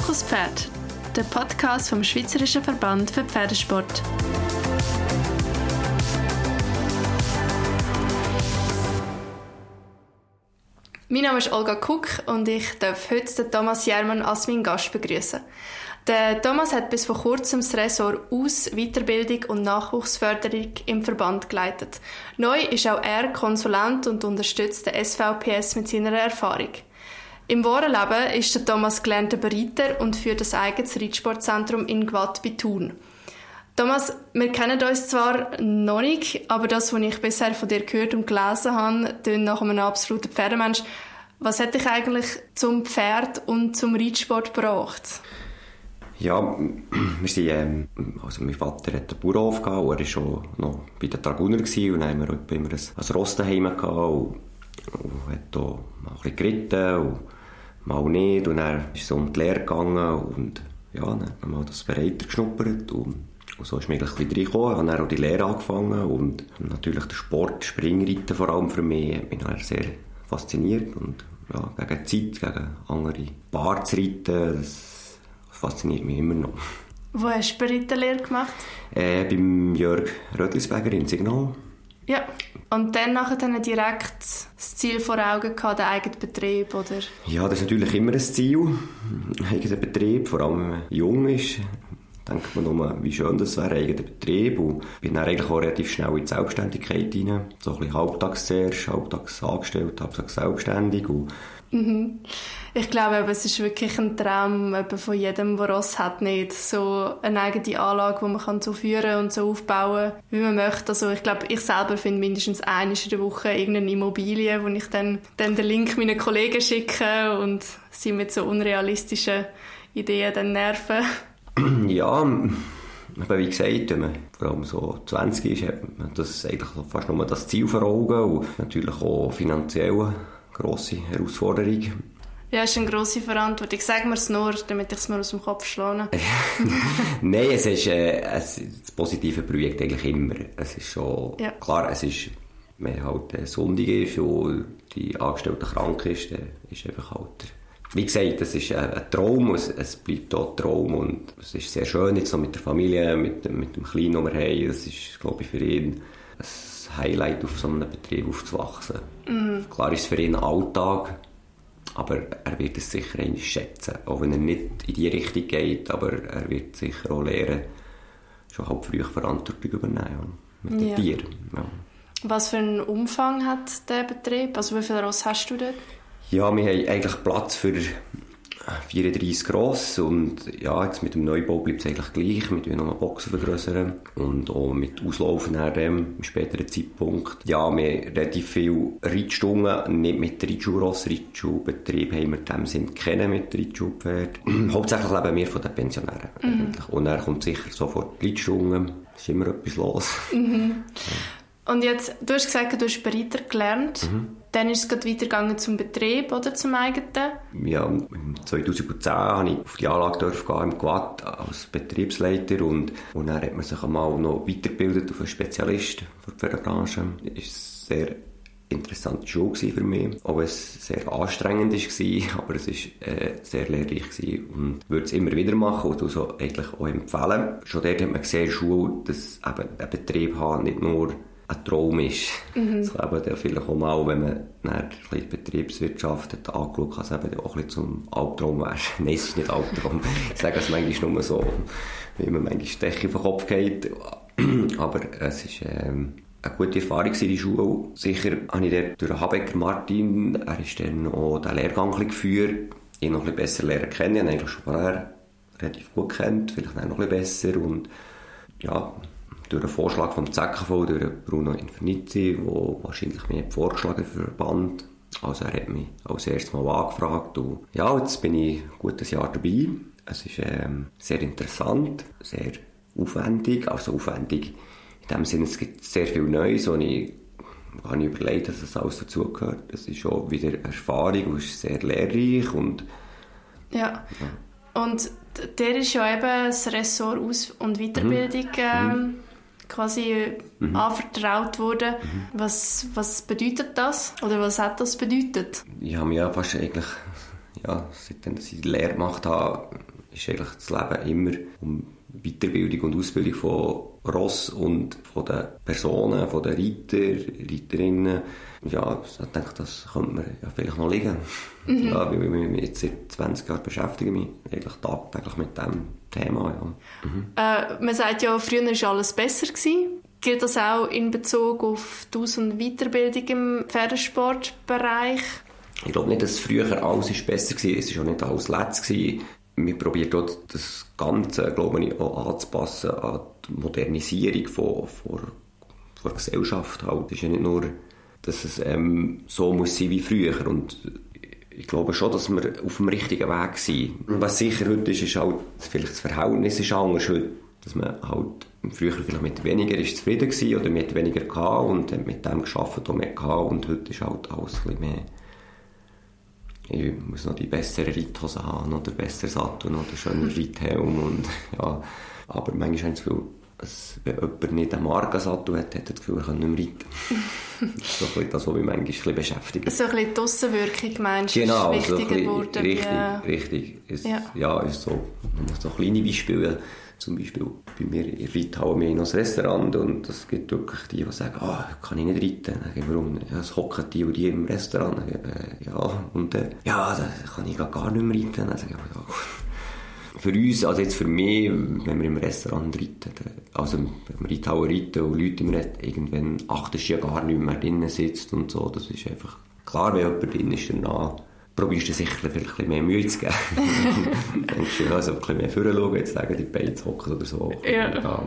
Fokus Pferd, der Podcast vom Schweizerischen Verband für Pferdesport. Mein Name ist Olga Kuck und ich darf heute den Thomas Jermann als meinen Gast begrüßen. Der Thomas hat bis vor kurzem das Ressort Aus-, Weiterbildung und Nachwuchsförderung im Verband geleitet. Neu ist auch er Konsulent und unterstützt den SVPS mit seiner Erfahrung. Im wahren Leben ist der Thomas gelernter Bereiter und führt das eigenes Reitsportzentrum in Gwatt bei Thun. Thomas, wir kennen uns zwar noch nicht, aber das, was ich bisher von dir gehört und gelesen habe, klingt nach einem absoluten Pferdemensch. Was hat dich eigentlich zum Pferd und zum Reitsport gebracht? Ja, wir sind, ähm, also mein Vater hat einen Bauernhof gehabt, er war schon noch bei den Dragoner gewesen, und dann haben wir immer ein, ein Ross daheim gehabt und, und hat da ein bisschen geritten und mal nicht. Und dann ist es um die Lehre gegangen und ja, dann haben wir das Bereiter geschnuppert und, und so ist mir eigentlich ein bisschen reingekommen. Ich habe dann auch die Lehre angefangen und natürlich der Sport, Springreiten vor allem für mich, hat mich dann sehr fasziniert und ja, gegen die Zeit, gegen andere Paar zu reiten, das fasziniert mich immer noch. Wo hast du Bereiterlehre gemacht? Äh, beim Jörg Rödlisberger in Signal. Ja, und dann nachher dann direkt das Ziel vor Augen gehabt, den eigenen Betrieb, oder? Ja, das ist natürlich immer ein Ziel, ein eigener Betrieb, vor allem wenn man jung ist. Denkt man nur, wie schön das wäre, ein eigener Betrieb. Und bin dann eigentlich auch relativ schnell in die Selbstständigkeit rein. So ein bisschen halbtags zuerst, halbtags angestellt, halbtags selbstständig. Und Mhm. Ich glaube, es ist wirklich ein Traum von jedem, der Ross hat, nicht so eine eigene Anlage, die man so führen und so aufbauen, wie man möchte. Also ich glaube, ich selber finde mindestens einmal in der Woche irgendeine Immobilie, wo ich dann, dann den Link meinen Kollegen schicke und sie mit so unrealistischen Ideen dann nerven. Ja, aber wie gesagt, wenn man vor allem so 20 ist, hat man das eigentlich fast nur das Ziel vor Augen und natürlich auch finanziell grosse Herausforderung. Ja, es ist eine grosse Verantwortung. Sag mir es nur, damit ich es mir aus dem Kopf schlage. Nein, es ist äh, es, das positive Projekt eigentlich immer. Es ist schon, Ja. klar, es ist, wenn halt äh, Sonntag ist und die Angestellte krank ist, dann ist einfach halt wie gesagt, es ist ein, ein Traum, es, es bleibt auch ein Traum und es ist sehr schön jetzt noch mit der Familie, mit, dem- mit dem Kleinen, den wir haben. Das ist, glaube ich, für ihn ein Highlight, auf so einem Betrieb aufzuwachsen. Klar ist es für ihn ein Alltag, aber er wird es sicher schätzen, auch wenn er nicht in die Richtung geht, aber er wird sicher auch lernen, schon halb früh Verantwortung übernehmen ja, mit den Ja. Tieren. Ja. Was für einen Umfang hat der Betrieb? Also wie viele Ross hast du dort? Ja, wir haben eigentlich Platz für 34 gross und ja, jetzt mit dem Neubau bleibt es eigentlich gleich. Wir noch eine Box vergrößern und auch mit Auslaufen nach dem, späteren Zeitpunkt. Ja, wir relativ viel Reitstunden, nicht mit Reitschuhross, Reitschuhbetrieb haben wir in dem Sinn kennen mit Reitschulpferd. Hauptsächlich leben wir von den Pensionären eigentlich. Und dann kommt sicher sofort die Reitstunde, ist immer etwas los. Und jetzt, du hast gesagt, du hast Bereiter gelernt. Dann ist es gerade weitergegangen zum Betrieb oder zum eigenen. Ja, im 2010 habe ich auf die Anlage gehen, im Quad als Betriebsleiter und, und dann hat man sich einmal noch weitergebildet auf einen Spezialist für die war eine sehr interessante Schule für mich, auch wenn es sehr anstrengend war, aber es war äh, sehr lehrreich gewesen und würde es immer wieder machen und so eigentlich auch empfehlen. Schon dort hat man gesehen, Schule, dass eben ein Betrieb haben nicht nur ein Traum ist. Das kann eben dann vielleicht auch mal, wenn man dann ein bisschen die Betriebswirtschaft hat angeschaut, kann es eben auch ein bisschen zum Albtraum werden. Nein, es ist nicht Albtraum. Ich sage es manchmal nur so, wie man manchmal Decke auf den Kopf geht. Aber es ist ähm, eine gute Erfahrung gewesen, die Schule. Sicher habe ich dort durch Habecker Martin, er ist dann auch den Lehrgang geführt, ihn noch ein bisschen besser lernen kennen. Ich habe ihn eigentlich schon vorher relativ gut kennt, vielleicht auch noch ein bisschen besser und ja, durch einen Vorschlag vom ZKV, durch Bruno Infinizzi, der wahrscheinlich hat vorgeschlagen für Verband. Also er hat mich als erstes Mal angefragt und ja, jetzt bin ich ein gutes Jahr dabei. Es ist ähm, sehr interessant, sehr aufwendig, also aufwendig in dem Sinne, es gibt sehr viel Neues und ich habe mir überlegt, dass das alles dazugehört. Es ist auch wieder Erfahrung und ist sehr lehrreich und Ja. Und d- der ist ja eben das Ressort Aus- und Weiterbildung ähm, quasi anvertraut worden. Was, was bedeutet das? Oder was hat das bedeutet? ich habe mich ja fast eigentlich, ja, seitdem ich die Lehre gemacht habe, ist eigentlich das Leben immer um Weiterbildung und Ausbildung von Ross und von den Personen, von den Reiter, Reiterinnen. Ja, ich denke, das könnte man ja vielleicht noch liegen. Mhm. Ja, weil wir jetzt seit 20 Jahren beschäftigen mich eigentlich tagtäglich mit diesem Thema. Ja. Mhm. Äh, man sagt ja, früher war alles besser. Gewesen. Gilt das auch in Bezug auf die Aus- und Weiterbildung im Pferdesportbereich? Ich glaube nicht, dass früher alles besser war. Es war auch nicht alles letzt. Wir probieren dort das Ganze, glaube ich, auch anzupassen an die Modernisierung von, von, von der Gesellschaft. Halt. Es ist ja nicht nur, dass es ähm, so muss sein wie früher. Und ich glaube schon, dass wir auf dem richtigen Weg sind. Was sicher heute ist, ist halt, vielleicht das Verhältnis ist anders heute, dass man halt früher vielleicht mit weniger ist zufrieden war oder mit weniger gehabt und mit dem geschafft und mehr gehabt und heute ist halt alles ein bisschen mehr ich muss noch die bessere Reithosen haben oder besser Sattel oder schöner Reithelm und ja, aber manchmal habe ich das Gefühl, wenn jemand nicht einen Markensattel hat, hat er das Gefühl, er kann nicht mehr reiten. so ein bisschen das, was mich manchmal beschäftigt. So ein bisschen die Aussenwirkung, meinst du, genau, ist wichtiger so geworden? Richtig, wie, richtig. Es, ja. ja, ist so, so kleine Beispiele zum Beispiel bei mir in Reithalle wir noch ein Restaurant und es gibt wirklich die, die sagen, ah, kann ich nicht reiten. Dann warum? Ja, es hocken die und die im Restaurant. Dann, ja, und dann, ja, da kann ich gar nicht mehr reiten. Dann sage ich, ja, für uns, also jetzt für mich, wenn wir im Restaurant reiten, also wenn wir Reithalle reiten und Leute im Restaurant, irgendwann achtest du ja gar nicht mehr drinnen sitzt und so, das ist einfach, klar, wenn jemand drin ist, danach probierst du sicher vielleicht ein bisschen mehr Mühe zu geben. denkst du, also ein bisschen mehr vorschauen, jetzt sagen die Beine zu hocken oder so. Ja.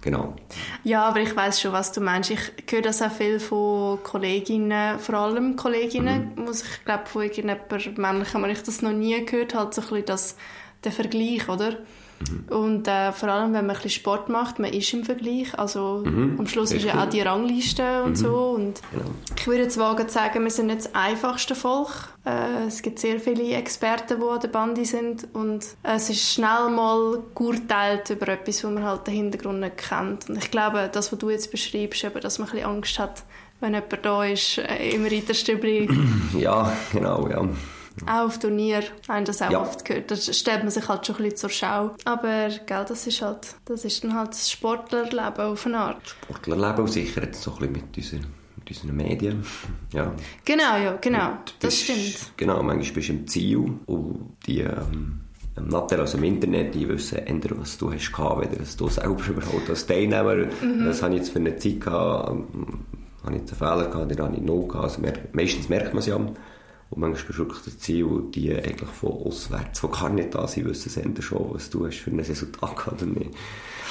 Genau. Ja, aber ich weiß schon, was du meinst. Ich höre das auch viel von Kolleginnen, vor allem Kolleginnen, mhm. muss ich glaube von irgendjemandem männlichen, aber ich das noch nie gehört, halt so ein bisschen das, der Vergleich, oder? Mhm. Und äh, vor allem, wenn man ein bisschen Sport macht, man ist im Vergleich. Also mhm. am Schluss ist ja auch die Rangliste und mhm. so. Und genau. Ich würde jetzt wagen zu sagen, wir sind nicht das einfachste Volk. Äh, es gibt sehr viele Experten, die an der Bande sind. Und es ist schnell mal geurteilt über etwas, wo man halt den Hintergrund nicht kennt. Und ich glaube, das, was du jetzt beschreibst, eben, dass man ein bisschen Angst hat, wenn jemand da ist, äh, im Reiterstübli. Ja, genau, ja. Auch auf Turnier haben das auch ja. oft gehört. Da stellt man sich halt schon ein bisschen zur Schau. Aber gell, das ist halt, das ist dann halt das Sportlerleben auf eine Art. Sportlerleben und sicher jetzt so ein bisschen mit unseren, mit unseren Medien. Ja. Genau, ja, genau. Und das bist, stimmt. Genau, manchmal bist du im Ziel und die... Ähm, Natürlich also im Internet, die wissen eher, was du hast gehabt, weder dass du selber überhaupt als Teilnehmer. Mhm. Das habe ich jetzt für eine Zeit gehabt, ähm, habe ich jetzt einen Fehler gehabt, den habe ich noch gehabt. Also meistens merkt man es ja und manchmal bist du wirklich das Ziel, die eigentlich von auswärts, die gar nicht da sind, wissen sie schon, was du hast für ein Resultat gehabt oder nicht.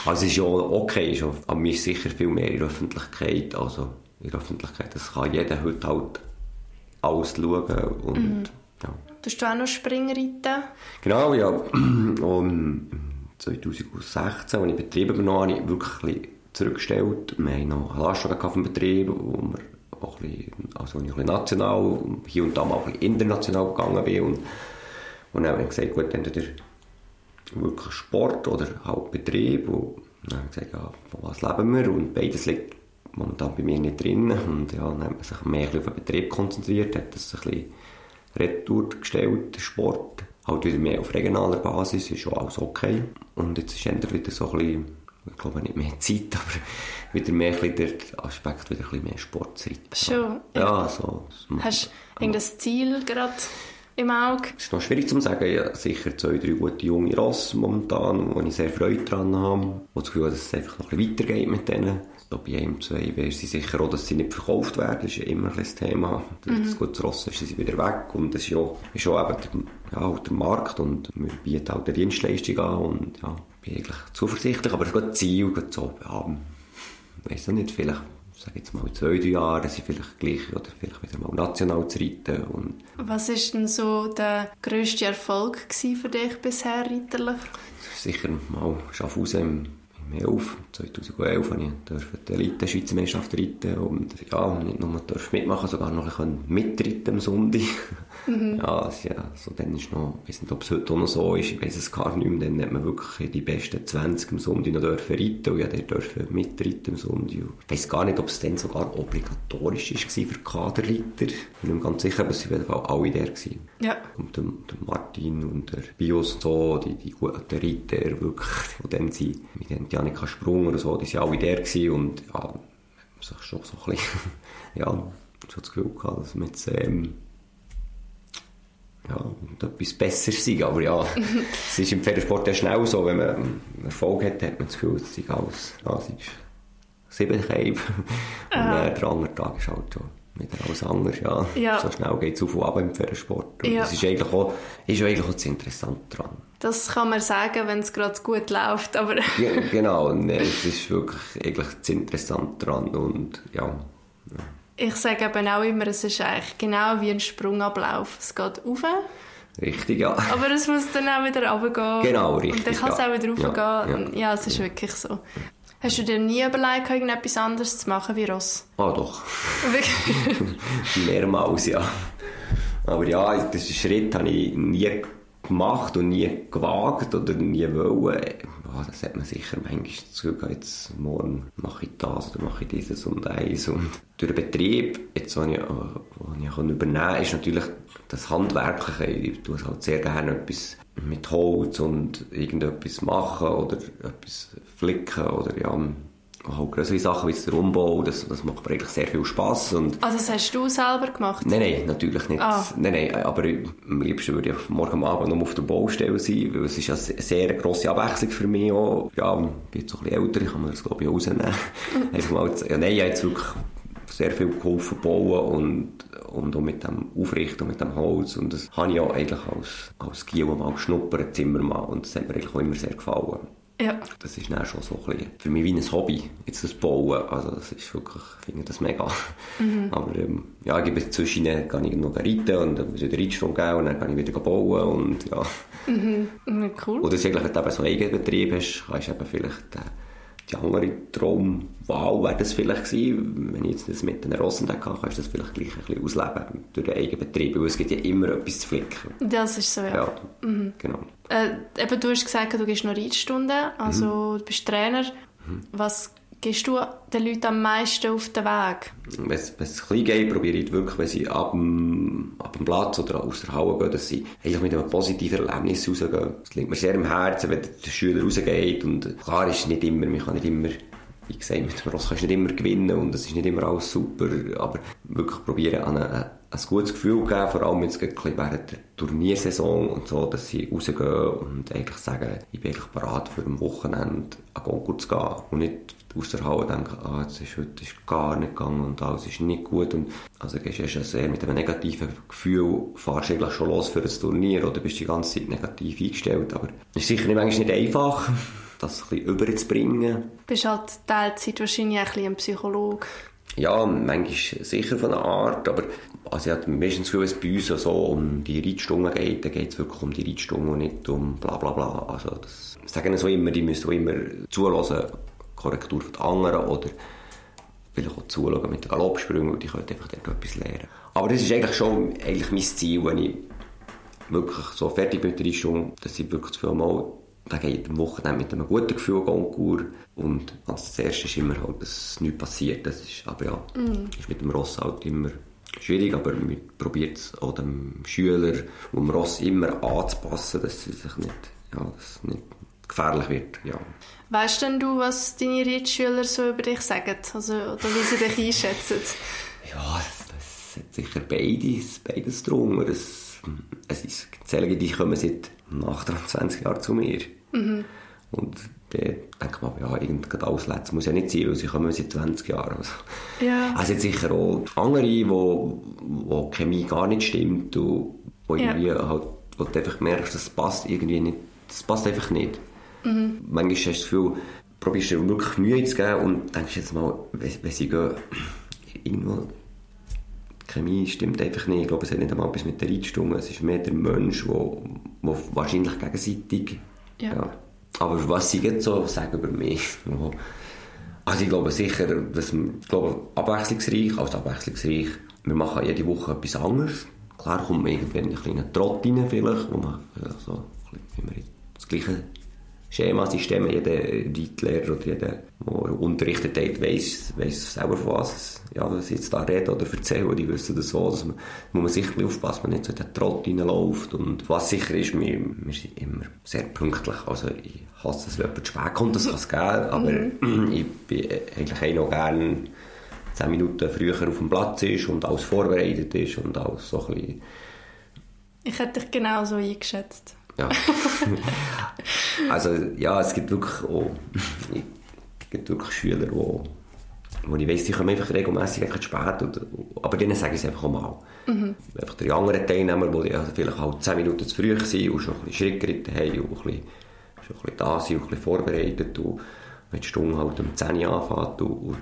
Also es ist ja okay, ist aber mir ist sicher viel mehr in der Öffentlichkeit, also in der Öffentlichkeit, das kann jeder heute halt alles schauen und mhm. ja. Tust du auch noch Springreiten? Genau, ja. Und 2016, als ich Betrieb übernommen habe, habe ich wirklich zurückgestellt. Wir haben noch Lastwagen dem Betrieb, wo wir auch bisschen, also ich ein bisschen national, hier und da mal ein international gegangen bin. Und, und dann habe ich gesagt, gut, entweder wirklich Sport oder halt Betrieb. Und dann habe ich gesagt, ja, von was leben wir? Und beides liegt momentan bei mir nicht drin. Und ja, dann hat man sich mehr auf den Betrieb konzentriert, hat das ein bisschen retour gestellt, Sport. Halt wieder mehr auf regionaler Basis, ist schon alles okay. Und jetzt ist es wieder so ein bisschen ich glaube nicht mehr Zeit, aber wieder mehr der Aspekt, wieder ein bisschen mehr Sport zu Schon? Ja, so. Hast du irgendein Ziel gerade im Auge? Das ist noch schwierig zu sagen. Ja, sicher zwei, drei gute junge Ross momentan, wo ich sehr Freude daran habe. Wo das Gefühl habe, dass es einfach noch ein bisschen weitergeht mit denen. So bei einem, zwei wäre sie sicher auch, dass sie nicht verkauft werden. Das ist ja immer ein das Thema. Mhm. Das gute Ross ist sie wieder weg. Und das ist ja, ist auch eben der, ja, der Markt. Und wir bieten auch die Dienstleistung an. Und ja, bin eigentlich zuversichtlich, aber das Ziel, so, ja, ich weiß nicht, vielleicht sage jetzt mal in zwei, drei Jahren sind vielleicht gleich oder vielleicht wieder mal national zu reiten. Und Was war denn so der grösste Erfolg für dich bisher reiterlich? Sicher mal Schaffhausen im, 2011, 2011 habe ich die Elite Schweizer Meisterschaft reiten und ja, nicht nur mitmachen, sogar noch ein mitreiten am Sonntag. Mhm. Ja, ja, so, dann ist noch, ich weiß nicht, ob es heute noch so ist, ich weiß es gar nicht mehr, dann hat man wirklich die besten 20 am Sonntag noch dürfen reiten und ja, der dürfen mitreiten am Sonntag. Ich weiß gar nicht, ob es dann sogar obligatorisch war für Kaderreiter. Ich bin mir ganz sicher, aber es waren auf jeden Fall alle da. Gewesen. Ja. Und der, der Martin und der Bios und so, die, die guten Reiter, wirklich, die dann sind, mit dem Janika Sprung oder so, die waren alle da gewesen und ja, sich schon so ein bisschen, ja, schon das Gefühl gehabt, dass man jetzt, ähm, ja, etwas besser sein. Aber ja, es ist im Pferdesport ja schnell so, wenn man Erfolg hat, hat man das Gefühl, es ist alles, ja, es ist sieben Kämpfe. Und ah. der andere Tag ist halt schon wieder alles anders, ja. ja. So schnell geht es auf und ab im Pferdesport. Und ja. das ist eigentlich auch, ist eigentlich auch das Interessante daran. Das kann man sagen, wenn es gerade gut läuft, aber... ja, genau, und es ist wirklich eigentlich das Interessante daran und ja. ja. Ich sage eben auch immer, es ist eigentlich genau wie ein Sprungablauf. Es geht rauf. Richtig, ja. Aber es muss dann auch wieder runtergehen. Genau, richtig. Und dann kann es ja. auch wieder raufgehen. Ja, ja. ja, es ist wirklich so. Hast du dir nie überlegt, irgendetwas anderes zu machen wie Ross? Ah, doch. Mehrmals, ja. Aber ja, diesen Schritt habe ich nie gemacht und nie gewagt oder nie wollen. Oh, das hat man sicher manchmal das Gefühl, jetzt morgen mache ich das oder mache ich dieses und eins. Und durch den Betrieb, jetzt, was ich, was ich übernehmen kann, ist natürlich das Handwerkliche. Ich tue halt sehr gerne etwas mit Holz und irgendetwas machen oder etwas flicken oder ja, halt größere Sachen wie der Umbau, das, das macht mir eigentlich sehr viel Spass. Und also das hast du selber gemacht? Nein, nein, natürlich nicht. Ah. Nein, nein, aber am liebsten würde ich morgen Abend noch auf der Baustelle sein, weil es ist eine sehr grosse Abwechslung für mich auch. Ja, ich bin jetzt ein bisschen älter, ich kann mir das glaube ich rausnehmen. Einfach mal, ja, nein, ich habe jetzt wirklich sehr viel geholfen bauen und, und auch mit dem Aufrichten, mit dem Holz. Und das habe ich auch eigentlich als, als Giel mal geschnuppert, Zimmermann. Und das hat mir eigentlich auch immer sehr gefallen. Ja. Das ist dann schon so ein bisschen für mich wie ein Hobby, jetzt das Bauen. Also das ist wirklich, ich finde das mega. Mhm. Aber ähm, ja, ich gebe zwischen kann ich noch reiten und dann muss ich wieder Reitstunde geben und dann kann ich wieder bauen und ja. Mhm. Cool. Oder eigentlich, wenn du eben so einen Eigenbetrieb hast, kannst du eben vielleicht äh, die andere Traumwahl wäre das vielleicht gewesen, wenn ich jetzt das mit den Rossen hatte, kannst du das vielleicht gleich ein bisschen ausleben durch den Eigenbetrieb, weil es gibt ja immer etwas zu flicken. Das ist so, ja. ja mhm. genau. Äh, eben, du hast gesagt, du gehst noch Reitstunden, also mhm. du bist Trainer. Mhm. Was gehst du den Leuten am meisten auf den Weg? Wenn es klein geht, probiere ich wirklich, wenn sie ab dem, ab dem Platz oder aus der Halle gehen, dass sie eigentlich mit einem positiven Erlebnis rausgehen. Es liegt mir sehr im Herzen, wenn der Schüler rausgeht und klar ist nicht immer, man kann nicht immer wie gesagt, mit dem Ross kannst du nicht immer gewinnen und es ist nicht immer alles super, aber wirklich probieren, an eine, ein gutes Gefühl zu geben, vor allem jetzt während der Turniersaison und so, dass sie rausgehen und eigentlich sagen, ich bin eigentlich bereit für ein Wochenende an Konkurs zu gehen und nicht aus der Halle denken, ah, jetzt ist heute ist gar nicht gegangen und alles ist nicht gut und also gehst du sehr mit einem negativen Gefühl, fahrst eigentlich schon los für ein Turnier oder bist die ganze Zeit negativ eingestellt, aber es ist sicher nicht, manchmal nicht einfach das ein bisschen überzubringen. Du bist halt Teilzeit wahrscheinlich auch ein, ein Psychologe. Ja, manchmal sicher von einer Art, aber also ich habe meistens das Gefühl, bei uns so um die Reitstunden geht, dann geht es wirklich um die Reitstunden und nicht um bla bla bla. Also das sagen so immer, die müssen immer zulassen, Korrektur von den anderen oder vielleicht auch zuschauen mit den Galoppsprüngen und die können einfach dort etwas lernen. Aber das ist eigentlich schon eigentlich mein Ziel, wenn ich wirklich so fertig bin mit der Reitstunde, dass ich wirklich zu viel mal dann geht am Wochenende mit einem guten Gefühl Goncourt und als das erste ist immer halt, dass nichts passiert. Das ist, aber ja, mm. ist mit dem Ross halt immer schwierig, aber man probiert es auch dem Schüler und dem Ross immer anzupassen, dass es sich nicht, ja, dass nicht gefährlich wird. Ja. Weißt denn du, was deine Reitschüler so über dich sagen? Also, oder wie sie dich einschätzen? Ja, das, das hat sicher beides, beides drunter. Es, es ist, die, die kommen seit nach 20 Jahren zu mir. Mhm. Und dann denkt man, ja, irgendein Ausletz muss ja nicht sein, weil sie kommen seit 20 Jahren. Also, ja. also sicher auch andere, wo, wo die Chemie gar nicht stimmt und wo ja. irgendwie halt, wo du einfach merkst, das passt irgendwie nicht, das passt einfach nicht. Mhm. Manchmal hast du das Gefühl, probierst dir wirklich Mühe zu geben und denkst jetzt mal, wenn, wenn sie gehen, irgendwo Chemie stimmt einfach nicht. Ich glaube, es hat nicht einmal etwas mit der Reitstunde. Es ist mehr der Mensch, der wahrscheinlich gegenseitig ja. ja Aber was sie jetzt so sagen über mich? Also ich glaube sicher, dass ich glaube, abwechslungsreich, also abwechslungsreich, wir machen jede Woche etwas anderes. Klar kommt man irgendwann einen kleinen Trott rein vielleicht, wo man vielleicht so, immer das gleiche Schemasystem, jeder Reitlehrer oder jeder, der unterrichtet hat, weiss, weiss selber von was, ja, was ich jetzt da rede oder erzähle, die wissen das so, dass man, muss man sicher aufpassen, dass man nicht so in den Trott reinläuft und was sicher ist, wir, wir sind immer sehr pünktlich, also ich hasse es, wenn jemand zu spät kommt, das kann es geben, aber mhm. ich bin eigentlich auch noch gerne zehn Minuten früher auf dem Platz ist und alles vorbereitet ist und alles so ein bisschen... Ich hätte dich genau so eingeschätzt. Ja. also ja, es gibt wirklich auch, es gibt wirklich Schüler, die wo ich weiss, die kommen einfach regelmässig zu spät. Oder, aber denen sage ich es einfach auch mal. Mhm. Einfach die anderen Teilnehmer, die also vielleicht halt 10 Minuten zu früh sind und schon ein bisschen Schritt geritten haben und ein bisschen, schon ein bisschen da sind und ein bisschen vorbereitet. Und wenn die Stunde halt um 10 Uhr anfängt und,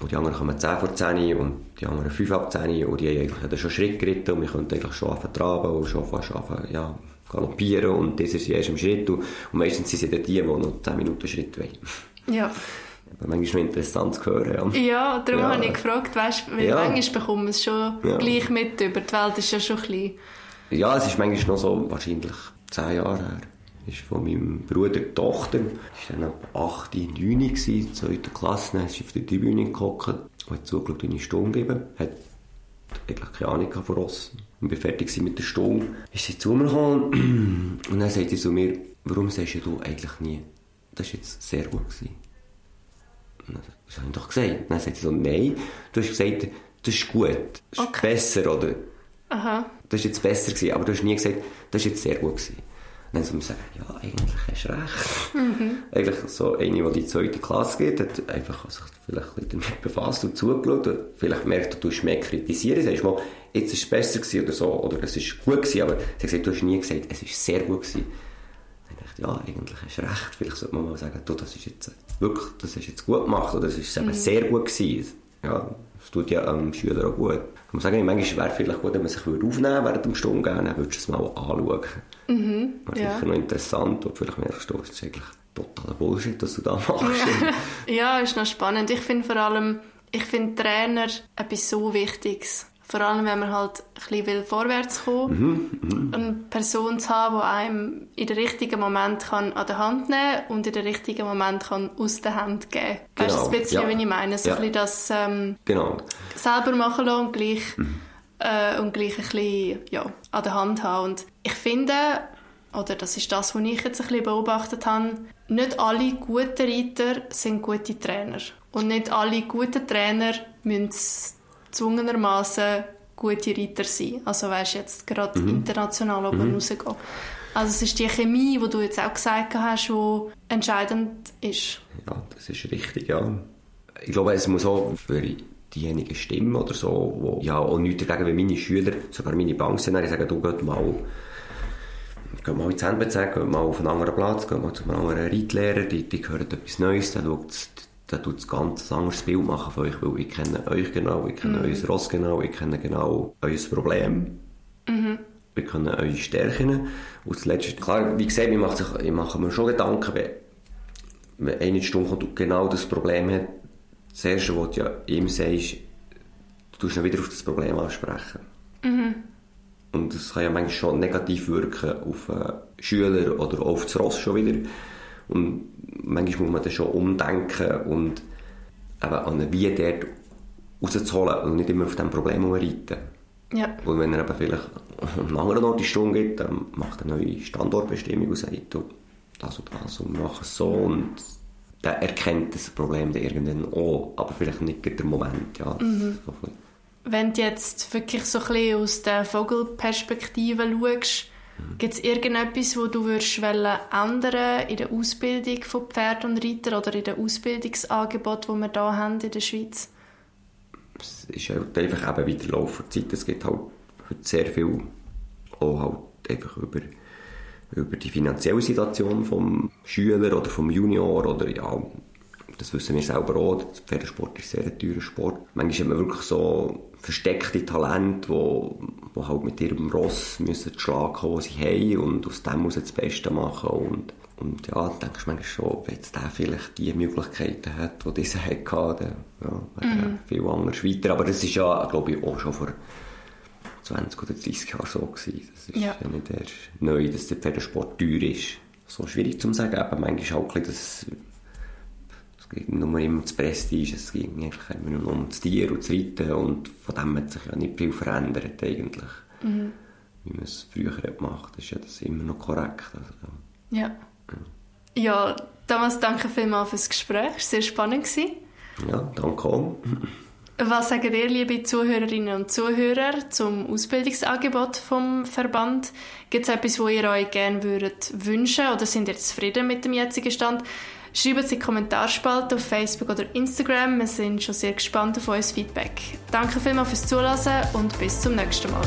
und die anderen kommen 10 vor 10 und die anderen 5 ab 10 und die haben eigentlich schon Schritt geritten und wir können eigentlich schon anfangen traben und schon fast anfangen, ja, galoppieren und das ist erst im Schritt und, meistens sind es die, die noch 10 Minuten Schritt wollen. Ja. Aber manchmal noch interessant zu hören. Ja, ja darum ja. habe ich gefragt, weißt, weil ja. manchmal bekommen wir es schon ja. gleich mit über. Die Welt ist ja schon klein. Ja, es ist manchmal noch so, wahrscheinlich 10 Jahre her. ist von meinem Bruder die Tochter. War dann ab 8, 9, in der zweiten Klasse. Dann ist auf der Tribüne geguckt und hat zugeschaut, wie ich Stunde gebe. Hat eigentlich keine Ahnung von Ross. Und bin fertig mit der Stunde. Ist sie zu mir gekommen und dann sagt sie zu mir, warum sagst du eigentlich nie, das war jetzt sehr gut. Gewesen. Das habe ich doch gesagt. Dann sagt sie so, nein, du hast gesagt, das ist gut, das ist okay. besser, oder? Aha. Das war jetzt besser, gewesen, aber du hast nie gesagt, das ist jetzt sehr gut. Gewesen. Dann soll man sagen, ja, eigentlich hast du recht. Mhm. Eigentlich so eine, die in die zweite Klasse geht, hat einfach sich vielleicht ein damit befasst und zugeschaut. Und vielleicht merkt, du tust mehr kritisieren. Sagst mal, jetzt ist es besser gewesen oder so, oder es ist gut gewesen, aber sie hat gesagt, du hast nie gesagt, es ist sehr gut gewesen. Dann dachte ich, ja, eigentlich hast du recht. Vielleicht sollte man mal sagen, du, das ist jetzt wirklich, das ist jetzt gut gemacht, oder das ist eben mhm. sehr gut gewesen. Ja, das tut ja einem Schüler auch gut. Ich muss sagen, manchmal wäre es vielleicht gut, wenn man sich aufnehmen würde während dem Stundengang, dann würdest du es mal anschauen. Mhm, wäre ja. sicher noch interessant und vielleicht merkst du, es ist eigentlich totaler Bullshit, was du da machst. ja, ist noch spannend. Ich finde vor allem, ich finde Trainer etwas so Wichtiges. Vor allem, wenn man halt ein bisschen vorwärts kommen will, mhm, mhm, eine Person zu haben, die einem in den richtigen Moment kann an der Hand nehmen und in den richtigen Moment kann aus der Hand geben kann. Genau. Weißt du, ein bisschen, ja. wie ich meine? So ja. ein bisschen das ähm, genau. selber machen lassen und gleich, mhm. äh, und gleich ein bisschen ja, an der Hand haben. Und ich finde, oder das ist das, was ich jetzt ein bisschen beobachtet habe, nicht alle guten Reiter sind gute Trainer. Und nicht alle guten Trainer müssen zwungenermaßen gute Reiter sein. Also weißt jetzt gerade mhm. international oben mhm. rausgehen. Also es ist die Chemie, die du jetzt auch gesagt hast, die entscheidend ist. Ja, das ist richtig, ja. Ich glaube, es muss auch für diejenigen stimmen oder so, wo ja auch nichts dagegen, wenn meine Schüler, sogar meine Bankszenarien sagen, du geh mal geh mal ins Handbezirk, geh mal auf einen anderen Platz, geh mal zu einem anderen Reitlehrer, die, die hören etwas Neues, dann schaut dann tut es ganz ein anderes Bild machen von euch, weil ich kenne euch genau, ich kenne mhm. euer Ross genau, ich kenne genau euer Problem. Mhm. Wir kennen eure Stärken. Und zuletzt, klar, wie gesagt, ich mache, sich, ich mache mir schon Gedanken, wenn, wenn eine Stunde kommt und genau das Problem hat, das Erste, was du ja ihm sagst, du tust ihn wieder auf das Problem ansprechen. Mhm. Und das kann ja manchmal schon negativ wirken auf äh, Schüler oder auf das Ross schon wieder. Und manchmal muss man dann schon umdenken und eben an wie dort rauszuholen und nicht immer auf diesem Problem reiten. Ja. Und wenn er eben vielleicht an einem anderen Ort die Stunde geht, dann macht er eine neue Standortbestimmung und sagt, du, das und das und mach es so und der erkennt das Problem dann irgendwann auch, aber vielleicht nicht der Moment. Ja, mhm. so wenn du jetzt wirklich so ein bisschen aus der Vogelperspektive schaust, Gibt es irgendetwas, wo du würdest ändern in der Ausbildung von Pferden und Reitern oder in den Ausbildungsangebot, die wir hier haben in der Schweiz? Es ist halt einfach eben wieder Lauf der Zeit. Es gibt halt sehr viel auch halt einfach über, über die finanzielle Situation des Schülers oder vom Junior oder ja, das wissen wir selber auch, der Pferdesport ist sehr ein teurer Sport. Manchmal hat man wirklich so versteckte Talente, die, die halt mit ihrem Ross müssen Schlag kommen, die sie haben und aus dem muss das Beste machen und und ja, denkst du manchmal schon, wenn jetzt der vielleicht die Möglichkeiten hat, die dieser hatte, dann ja, wäre mhm. viel anders weiter. Aber das ist ja, glaube ich, auch schon vor 20 oder 30 Jahren so gewesen. Das ist ja, ja nicht erst neu, dass der Pferdesport teuer ist. So schwierig zu sagen, aber manchmal auch ein bisschen das es geht nur immer um das Prestige, es geht einfach immer nur um das Tier und das Reiten und von dem hat sich ja nicht viel verändert eigentlich. Mhm. Wie man es früher gemacht hat, ist ja das immer noch korrekt. Also, ja. Ja, damals danke vielmals fürs Gespräch. Es war sehr spannend. Ja, danke auch. Was sagen ihr, liebe Zuhörerinnen und Zuhörer, zum Ausbildungsangebot vom Verband? Gibt es etwas, wo ihr euch gerne würdet wünschen oder sind ihr zufrieden mit dem jetzigen Stand? Schreibt es in die Kommentarspalte auf Facebook oder Instagram. Wir sind schon sehr gespannt auf euer Feedback. Danke vielmals fürs Zuhören und bis zum nächsten Mal.